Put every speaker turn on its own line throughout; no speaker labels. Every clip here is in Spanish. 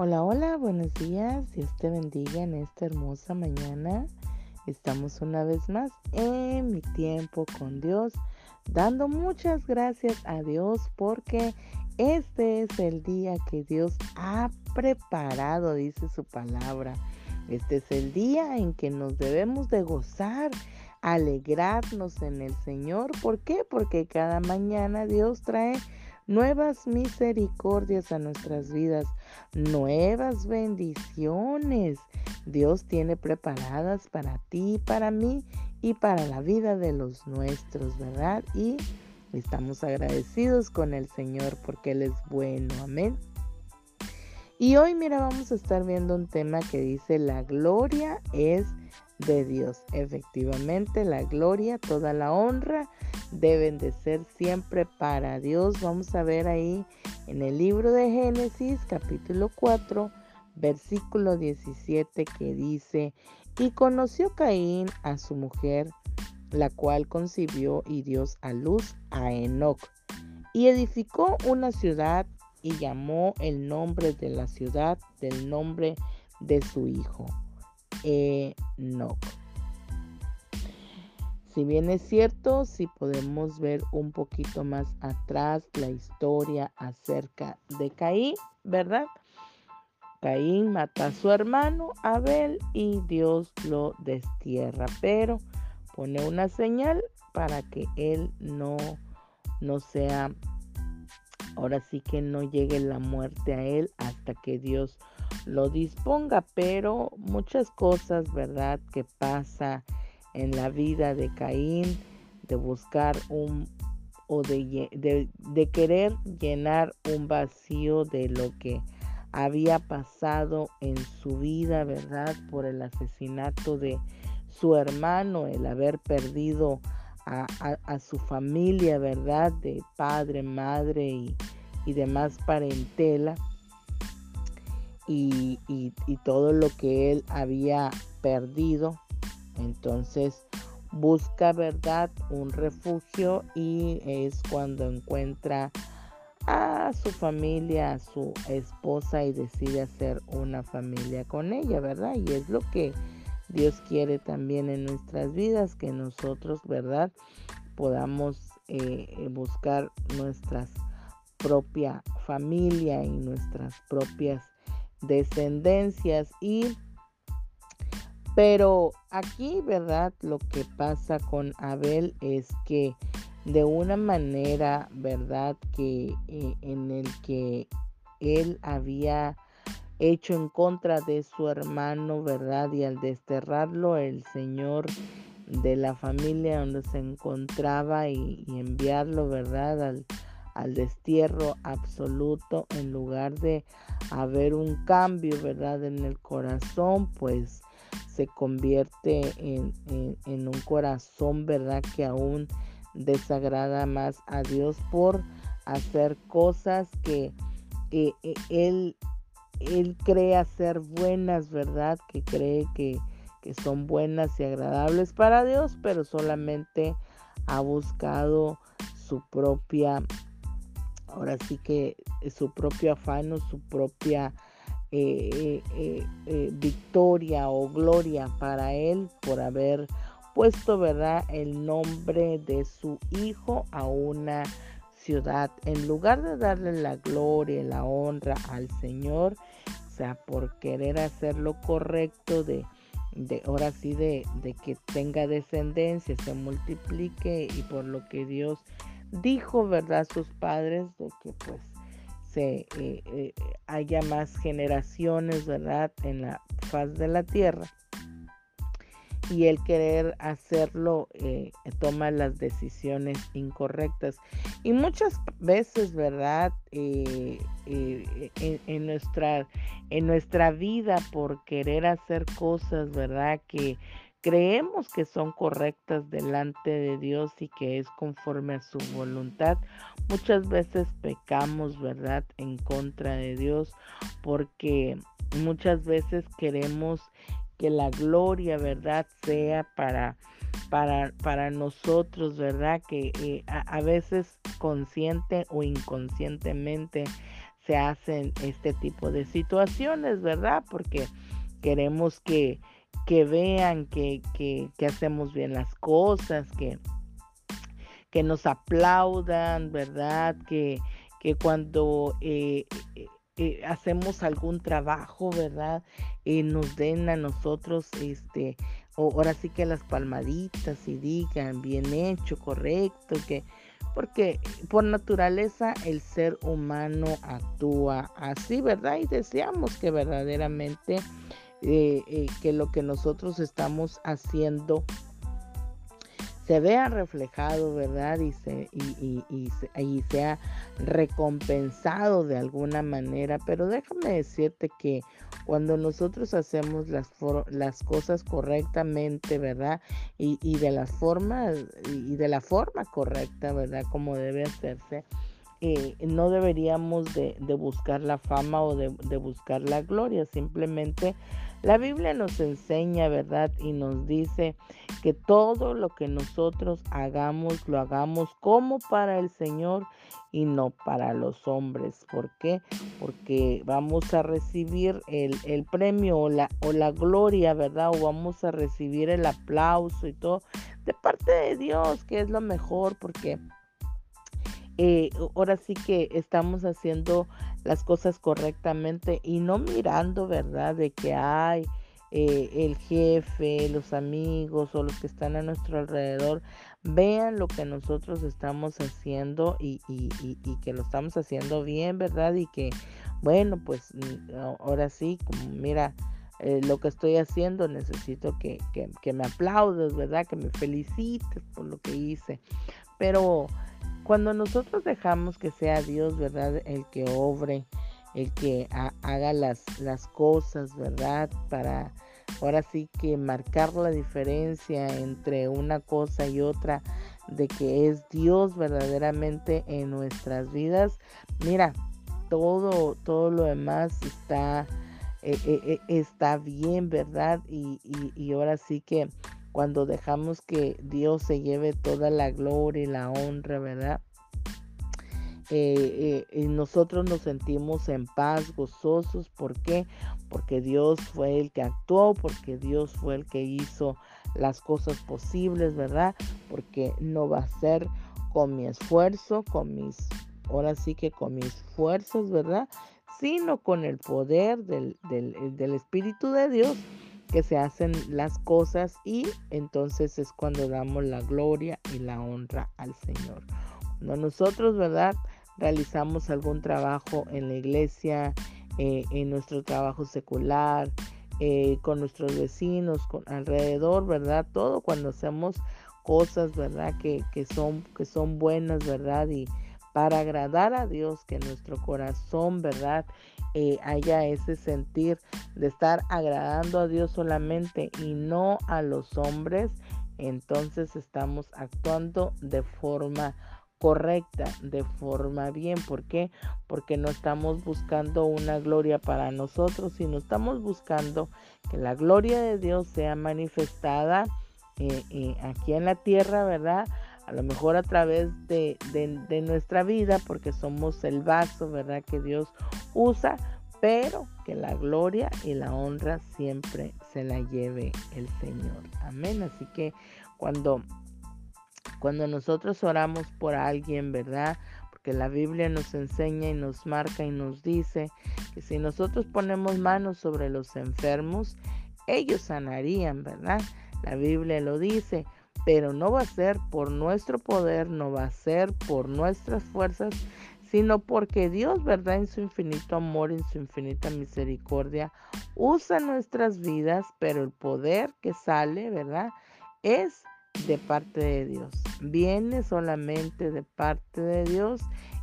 Hola, hola, buenos días. Dios te bendiga en esta hermosa mañana. Estamos una vez más en mi tiempo con Dios, dando muchas gracias a Dios porque este es el día que Dios ha preparado, dice su palabra. Este es el día en que nos debemos de gozar, alegrarnos en el Señor. ¿Por qué? Porque cada mañana Dios trae nuevas misericordias a nuestras vidas, nuevas bendiciones. Dios tiene preparadas para ti, para mí y para la vida de los nuestros, ¿verdad? Y estamos agradecidos con el Señor porque Él es bueno, amén. Y hoy, mira, vamos a estar viendo un tema que dice, la gloria es de Dios. Efectivamente, la gloria, toda la honra deben de ser siempre para Dios. Vamos a ver ahí en el libro de Génesis capítulo 4 versículo 17 que dice, y conoció Caín a su mujer, la cual concibió y dio a luz a Enoch, y edificó una ciudad y llamó el nombre de la ciudad del nombre de su hijo, Enoch. Si bien es cierto, si podemos ver un poquito más atrás la historia acerca de Caín, ¿verdad? Caín mata a su hermano Abel y Dios lo destierra, pero pone una señal para que él no, no sea, ahora sí que no llegue la muerte a él hasta que Dios lo disponga, pero muchas cosas, ¿verdad? Que pasa en la vida de Caín, de buscar un o de, de, querer llenar un vacío de lo que había pasado en su vida, ¿verdad? Por el asesinato de su hermano, el haber perdido a, su familia, ¿verdad? De padre, madre y, y demás parentela. Y, y todo lo que él había perdido entonces busca, ¿verdad? Un refugio y es cuando encuentra a su familia, a su esposa y decide hacer una familia con ella, ¿verdad? Y es lo que Dios quiere también en nuestras vidas, que nosotros, ¿verdad? Podamos eh, buscar nuestra propia familia y nuestras propias descendencias y pero aquí, ¿verdad? Lo que pasa con Abel es que de una manera, ¿verdad? Que eh, en el que él había hecho en contra de su hermano, ¿verdad? Y al desterrarlo, el Señor de la familia donde se encontraba y, enviarlo, ¿verdad? Al, al, destierro absoluto, en lugar de haber un cambio, ¿verdad? En el corazón, pues se convierte en, un corazón, ¿verdad? Que aún desagrada más a Dios por hacer cosas que eh, él, él cree ser buenas, ¿verdad? Que cree que, que son buenas y agradables para Dios, pero solamente ha buscado su propia, ahora sí que su propio afán o su propia eh, eh, eh, victoria o gloria para él por haber puesto, ¿verdad?, el nombre de su hijo a una ciudad. En lugar de darle la gloria y la honra al Señor, o sea, por querer hacer lo correcto de, de ahora sí, de, de que tenga descendencia, se multiplique y por lo que Dios dijo, ¿verdad?, sus padres, de que pues se eh, eh, haya más generaciones, ¿verdad?, en la faz de la tierra. Y el querer hacerlo eh, toma las decisiones incorrectas. Y muchas veces, ¿verdad? en, nuestra, en nuestra vida, por querer hacer cosas, ¿verdad? Que creemos que son correctas delante de Dios y que es conforme a su voluntad, muchas veces pecamos, ¿verdad?, en contra de Dios porque muchas veces queremos que la gloria, ¿verdad?, sea para, para, para nosotros, ¿verdad? Que eh, a, a veces consciente o inconscientemente se hacen este tipo de situaciones, ¿verdad? Porque queremos que, que vean que, que, hacemos bien las cosas, que, que nos aplaudan, ¿verdad? Que, que cuando eh, eh, eh, hacemos algún trabajo, ¿verdad? nos den a nosotros, este, ahora sí que las palmaditas y digan bien hecho, correcto, que porque por naturaleza el ser humano actúa así, ¿verdad? Y deseamos que verdaderamente que lo que nosotros estamos haciendo se vea reflejado, ¿verdad? Y, se, y, y, y, sea recompensado de alguna manera. Pero déjame decirte que cuando nosotros hacemos las, las cosas correctamente, ¿verdad? Y, de las formas, y de la forma correcta, ¿verdad? Como debe hacerse. Eh, no deberíamos de, buscar la fama o de, buscar la gloria, simplemente la Biblia nos enseña, ¿verdad? Y nos dice que todo lo que nosotros hagamos, lo hagamos como para el Señor y no para los hombres. ¿Por qué? Porque vamos a recibir el, premio o la, o la gloria, ¿verdad? O vamos a recibir el aplauso y todo de parte de Dios, que es lo mejor, porque eh, ahora sí que estamos haciendo las cosas correctamente y no mirando, ¿verdad? De que hay eh, el jefe, los amigos o los que están a nuestro alrededor vean lo que nosotros estamos haciendo y, que lo estamos haciendo bien, ¿verdad? Y que, bueno, pues mm, ahora sí, como mira, eh, lo que estoy haciendo, necesito que, que, que, me aplaudes, ¿verdad? Que me felicites por lo que hice. Pero cuando nosotros dejamos que sea Dios, ¿verdad? El que obre, el que haga las, las cosas, ¿verdad? Para ahora sí que marcar la diferencia entre una cosa y otra, de que es Dios verdaderamente en nuestras vidas. Mira, todo, todo lo demás está, eh, eh, eh, está bien, ¿verdad? Y, y ahora sí que cuando dejamos que Dios se lleve toda la gloria y la honra, ¿verdad? Eh, eh, y nosotros nos sentimos en paz, gozosos. ¿Por qué? Porque Dios fue el que actuó, porque Dios fue el que hizo las cosas posibles, ¿verdad? Porque no va a ser con mi esfuerzo, con mis, ahora sí que con mis fuerzas, ¿verdad? Sino con el poder del, del, del Espíritu de Dios que se hacen las cosas y entonces es cuando damos la gloria y la honra al Señor. Cuando nosotros, ¿verdad? Realizamos algún trabajo en la iglesia, eh, en nuestro trabajo secular, eh, con nuestros vecinos, con alrededor, ¿verdad? Todo cuando hacemos cosas, ¿verdad? Que, que, son, que son buenas, ¿verdad? Y para agradar a Dios, que nuestro corazón, ¿verdad? Eh, haya ese sentir de estar agradando a Dios solamente y no a los hombres, entonces estamos actuando de forma correcta, de forma bien. ¿Por qué? Porque no estamos buscando una gloria para nosotros, sino estamos buscando que la gloria de Dios sea manifestada eh, eh, aquí en la tierra, ¿verdad? A lo mejor a través de, nuestra vida, porque somos el vaso, ¿verdad? Que Dios usa, pero que la gloria y la honra siempre se la lleve el Señor. Amén. Así que cuando, cuando nosotros oramos por alguien, ¿verdad? Porque la Biblia nos enseña y nos marca y nos dice que si nosotros ponemos manos sobre los enfermos, ellos sanarían, ¿verdad? La Biblia lo dice pero no va a ser por nuestro poder, no va a ser por nuestras fuerzas, sino porque Dios, ¿verdad? En su infinito amor, en su infinita misericordia, usa nuestras vidas, pero el poder que sale, ¿verdad? Es de parte de Dios. Viene solamente de parte de Dios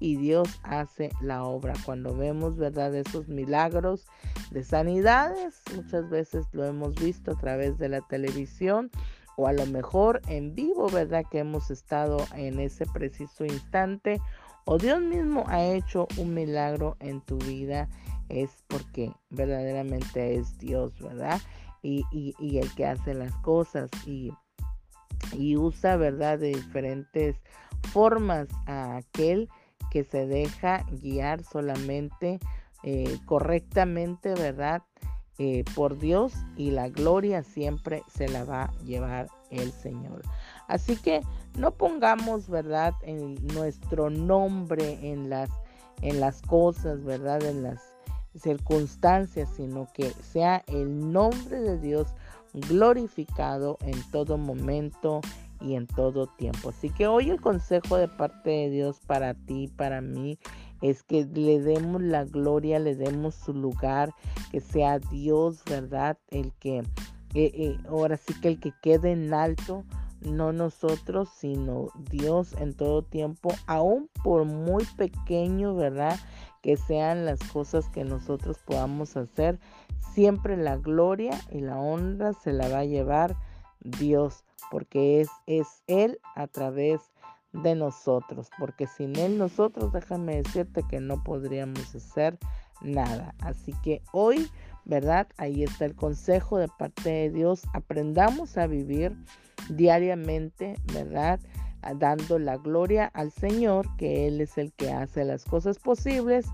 y Dios hace la obra. Cuando vemos, ¿verdad? Esos milagros de sanidades, muchas veces lo hemos visto a través de la televisión o a lo mejor en vivo, ¿verdad? Que hemos estado en ese preciso instante o Dios mismo ha hecho un milagro en tu vida, es porque verdaderamente es Dios, ¿verdad? Y, y, el que hace las cosas y, y usa, ¿verdad? De diferentes formas a aquel que se deja guiar solamente eh, correctamente, ¿verdad? Eh, por Dios y la gloria siempre se la va a llevar el Señor. Así que no pongamos, ¿verdad?, en nuestro nombre en las, en las cosas, ¿verdad?, en las circunstancias, sino que sea el nombre de Dios glorificado en todo momento y en todo tiempo. Así que hoy el consejo de parte de Dios para ti, para mí, es que le demos la gloria, le demos su lugar, que sea Dios, ¿verdad? El que, eh, eh, ahora sí que el que quede en alto, no nosotros, sino Dios en todo tiempo, aún por muy pequeño, ¿verdad? Que sean las cosas que nosotros podamos hacer, siempre la gloria y la honra se la va a llevar Dios, porque es, es Él a través de nosotros, porque sin Él nosotros, déjame decirte que no podríamos hacer nada. Así que hoy, ¿verdad? Ahí está el consejo de parte de Dios. Aprendamos a vivir diariamente, ¿verdad? Dando la gloria al Señor, que Él es el que hace las cosas posibles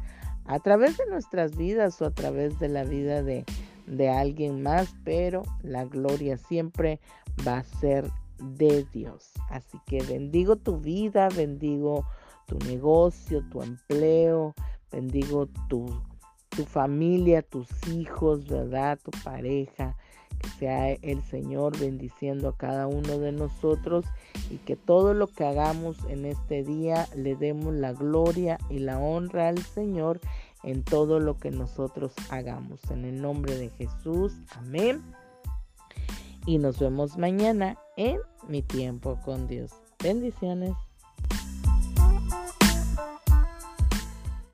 a través de nuestras vidas o a través de la vida de, de alguien más, pero la gloria siempre va a ser de Dios. Así que bendigo tu vida, bendigo tu negocio, tu empleo, bendigo tu, tu familia, tus hijos, ¿verdad? Tu pareja. Que sea el Señor bendiciendo a cada uno de nosotros y que todo lo que hagamos en este día le demos la gloria y la honra al Señor en todo lo que nosotros hagamos. En el nombre de Jesús, amén. Y nos vemos mañana en mi tiempo con Dios. Bendiciones.